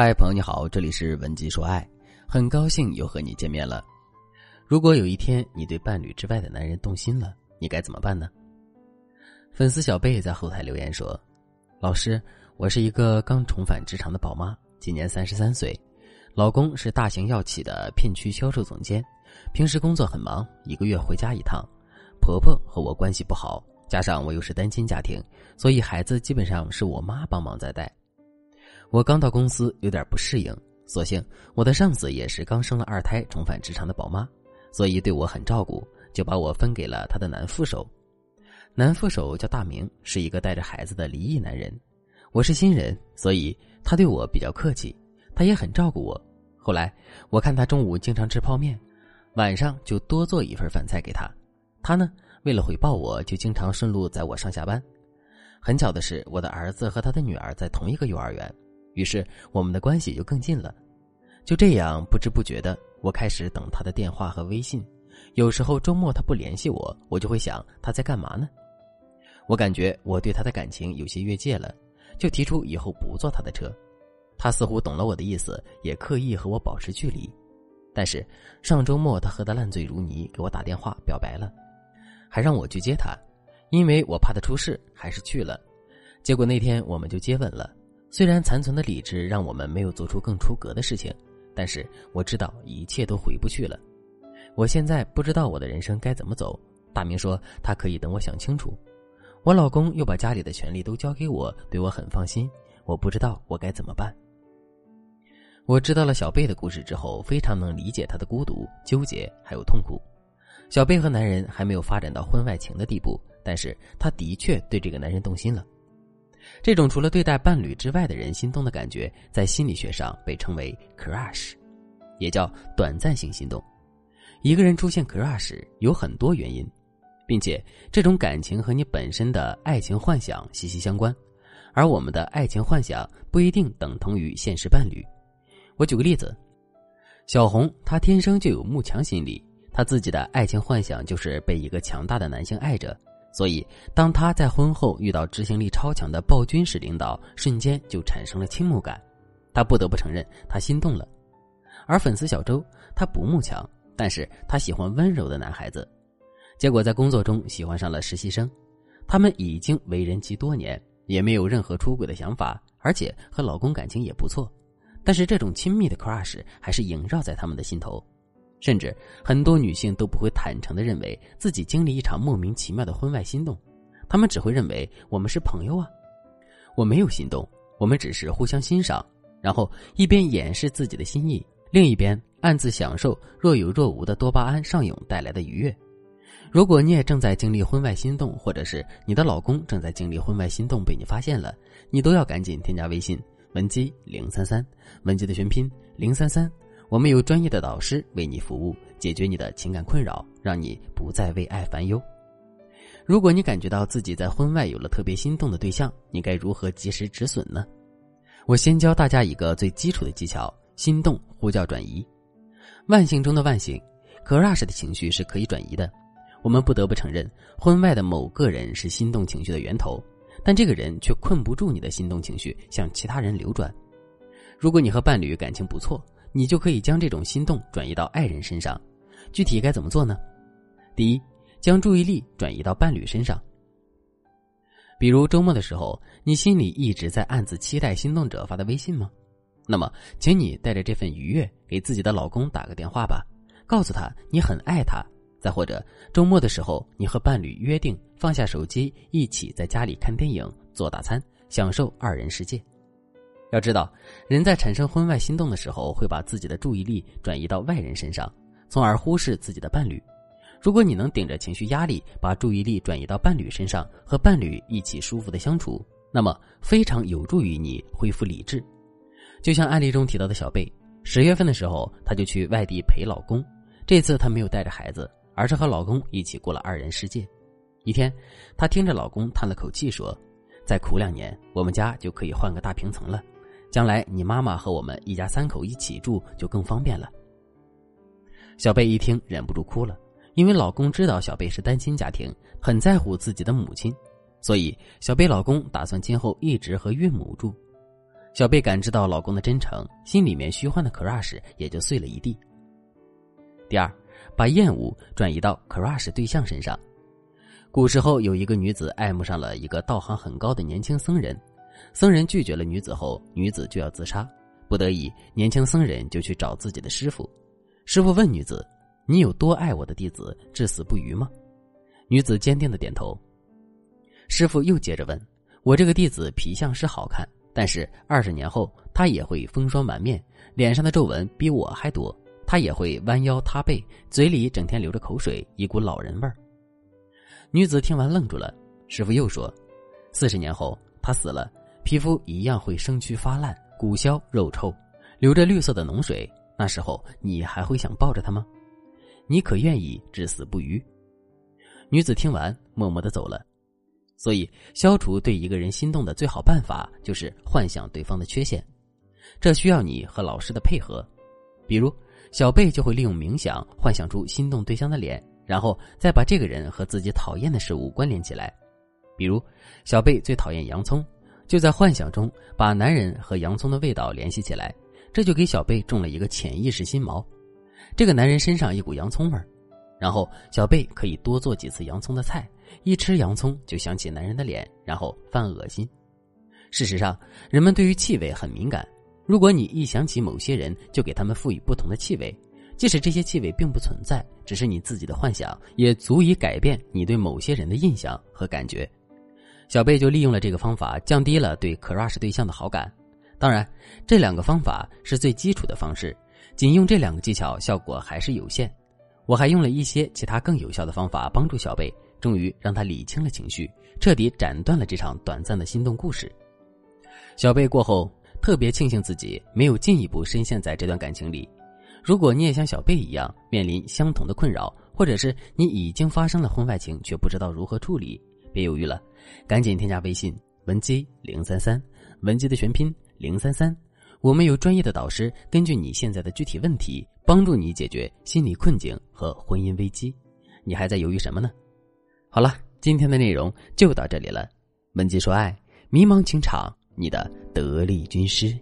嗨，朋友你好，这里是文姬说爱，很高兴又和你见面了。如果有一天你对伴侣之外的男人动心了，你该怎么办呢？粉丝小贝在后台留言说：“老师，我是一个刚重返职场的宝妈，今年三十三岁，老公是大型药企的片区销售总监，平时工作很忙，一个月回家一趟。婆婆和我关系不好，加上我又是单亲家庭，所以孩子基本上是我妈帮忙在带。”我刚到公司，有点不适应。所幸我的上司也是刚生了二胎重返职场的宝妈，所以对我很照顾，就把我分给了他的男副手。男副手叫大明，是一个带着孩子的离异男人。我是新人，所以他对我比较客气，他也很照顾我。后来我看他中午经常吃泡面，晚上就多做一份饭菜给他。他呢，为了回报我，就经常顺路载我上下班。很巧的是，我的儿子和他的女儿在同一个幼儿园。于是我们的关系就更近了，就这样不知不觉的，我开始等他的电话和微信。有时候周末他不联系我，我就会想他在干嘛呢？我感觉我对他的感情有些越界了，就提出以后不坐他的车。他似乎懂了我的意思，也刻意和我保持距离。但是上周末他喝得烂醉如泥，给我打电话表白了，还让我去接他，因为我怕他出事，还是去了。结果那天我们就接吻了。虽然残存的理智让我们没有做出更出格的事情，但是我知道一切都回不去了。我现在不知道我的人生该怎么走。大明说他可以等我想清楚。我老公又把家里的权利都交给我，对我很放心。我不知道我该怎么办。我知道了小贝的故事之后，非常能理解他的孤独、纠结还有痛苦。小贝和男人还没有发展到婚外情的地步，但是他的确对这个男人动心了。这种除了对待伴侣之外的人心动的感觉，在心理学上被称为 crush，也叫短暂性心动。一个人出现 crush 有很多原因，并且这种感情和你本身的爱情幻想息息相关。而我们的爱情幻想不一定等同于现实伴侣。我举个例子，小红她天生就有慕强心理，她自己的爱情幻想就是被一个强大的男性爱着。所以，当他在婚后遇到执行力超强的暴君式领导，瞬间就产生了倾慕感。他不得不承认，他心动了。而粉丝小周，他不慕强，但是他喜欢温柔的男孩子。结果在工作中喜欢上了实习生，他们已经为人妻多年，也没有任何出轨的想法，而且和老公感情也不错。但是这种亲密的 crush 还是萦绕在他们的心头。甚至很多女性都不会坦诚的认为自己经历一场莫名其妙的婚外心动，她们只会认为我们是朋友啊，我没有心动，我们只是互相欣赏，然后一边掩饰自己的心意，另一边暗自享受若有若无的多巴胺上涌带来的愉悦。如果你也正在经历婚外心动，或者是你的老公正在经历婚外心动被你发现了，你都要赶紧添加微信文姬零三三，文姬的全拼零三三。我们有专业的导师为你服务，解决你的情感困扰，让你不再为爱烦忧。如果你感觉到自己在婚外有了特别心动的对象，你该如何及时止损呢？我先教大家一个最基础的技巧：心动呼叫转移。万幸中的万幸，crush 的情绪是可以转移的。我们不得不承认，婚外的某个人是心动情绪的源头，但这个人却困不住你的心动情绪向其他人流转。如果你和伴侣感情不错，你就可以将这种心动转移到爱人身上，具体该怎么做呢？第一，将注意力转移到伴侣身上。比如周末的时候，你心里一直在暗自期待心动者发的微信吗？那么，请你带着这份愉悦给自己的老公打个电话吧，告诉他你很爱他。再或者，周末的时候，你和伴侣约定放下手机，一起在家里看电影、做大餐，享受二人世界。要知道，人在产生婚外心动的时候，会把自己的注意力转移到外人身上，从而忽视自己的伴侣。如果你能顶着情绪压力，把注意力转移到伴侣身上，和伴侣一起舒服的相处，那么非常有助于你恢复理智。就像案例中提到的小贝，十月份的时候，她就去外地陪老公。这次她没有带着孩子，而是和老公一起过了二人世界。一天，她听着老公叹了口气说：“再苦两年，我们家就可以换个大平层了。”将来你妈妈和我们一家三口一起住就更方便了。小贝一听忍不住哭了，因为老公知道小贝是单亲家庭，很在乎自己的母亲，所以小贝老公打算今后一直和岳母住。小贝感知到老公的真诚，心里面虚幻的 crush 也就碎了一地。第二，把厌恶转移到 crush 对象身上。古时候有一个女子爱慕上了一个道行很高的年轻僧人，僧人拒绝了女子后，女子就要自杀，不得已，年轻僧人就去找自己的师傅。师傅问女子：“你有多爱我的弟子，至死不渝吗？”女子坚定的点头。师傅又接着问：“我这个弟子皮相是好看，但是二十年后他也会风霜满面，脸上的皱纹比我还多，他也会弯腰塌背，嘴里整天流着口水，一股老人味儿。”女子听完愣住了，师傅又说：“四十年后他死了，皮肤一样会生蛆发烂，骨消肉臭，流着绿色的脓水。那时候你还会想抱着他吗？你可愿意至死不渝？”女子听完，默默的走了。所以，消除对一个人心动的最好办法就是幻想对方的缺陷，这需要你和老师的配合。比如，小贝就会利用冥想幻想出心动对象的脸。然后再把这个人和自己讨厌的事物关联起来，比如小贝最讨厌洋葱，就在幻想中把男人和洋葱的味道联系起来，这就给小贝种了一个潜意识心锚。这个男人身上一股洋葱味儿，然后小贝可以多做几次洋葱的菜，一吃洋葱就想起男人的脸，然后犯恶心。事实上，人们对于气味很敏感，如果你一想起某些人，就给他们赋予不同的气味。即使这些气味并不存在，只是你自己的幻想，也足以改变你对某些人的印象和感觉。小贝就利用了这个方法，降低了对 crush 对象的好感。当然，这两个方法是最基础的方式，仅用这两个技巧效果还是有限。我还用了一些其他更有效的方法，帮助小贝，终于让他理清了情绪，彻底斩断了这场短暂的心动故事。小贝过后特别庆幸自己没有进一步深陷在这段感情里。如果你也像小贝一样面临相同的困扰，或者是你已经发生了婚外情却不知道如何处理，别犹豫了，赶紧添加微信文姬零三三，文姬的全拼零三三，我们有专业的导师根据你现在的具体问题，帮助你解决心理困境和婚姻危机。你还在犹豫什么呢？好了，今天的内容就到这里了。文姬说爱，迷茫情场，你的得力军师。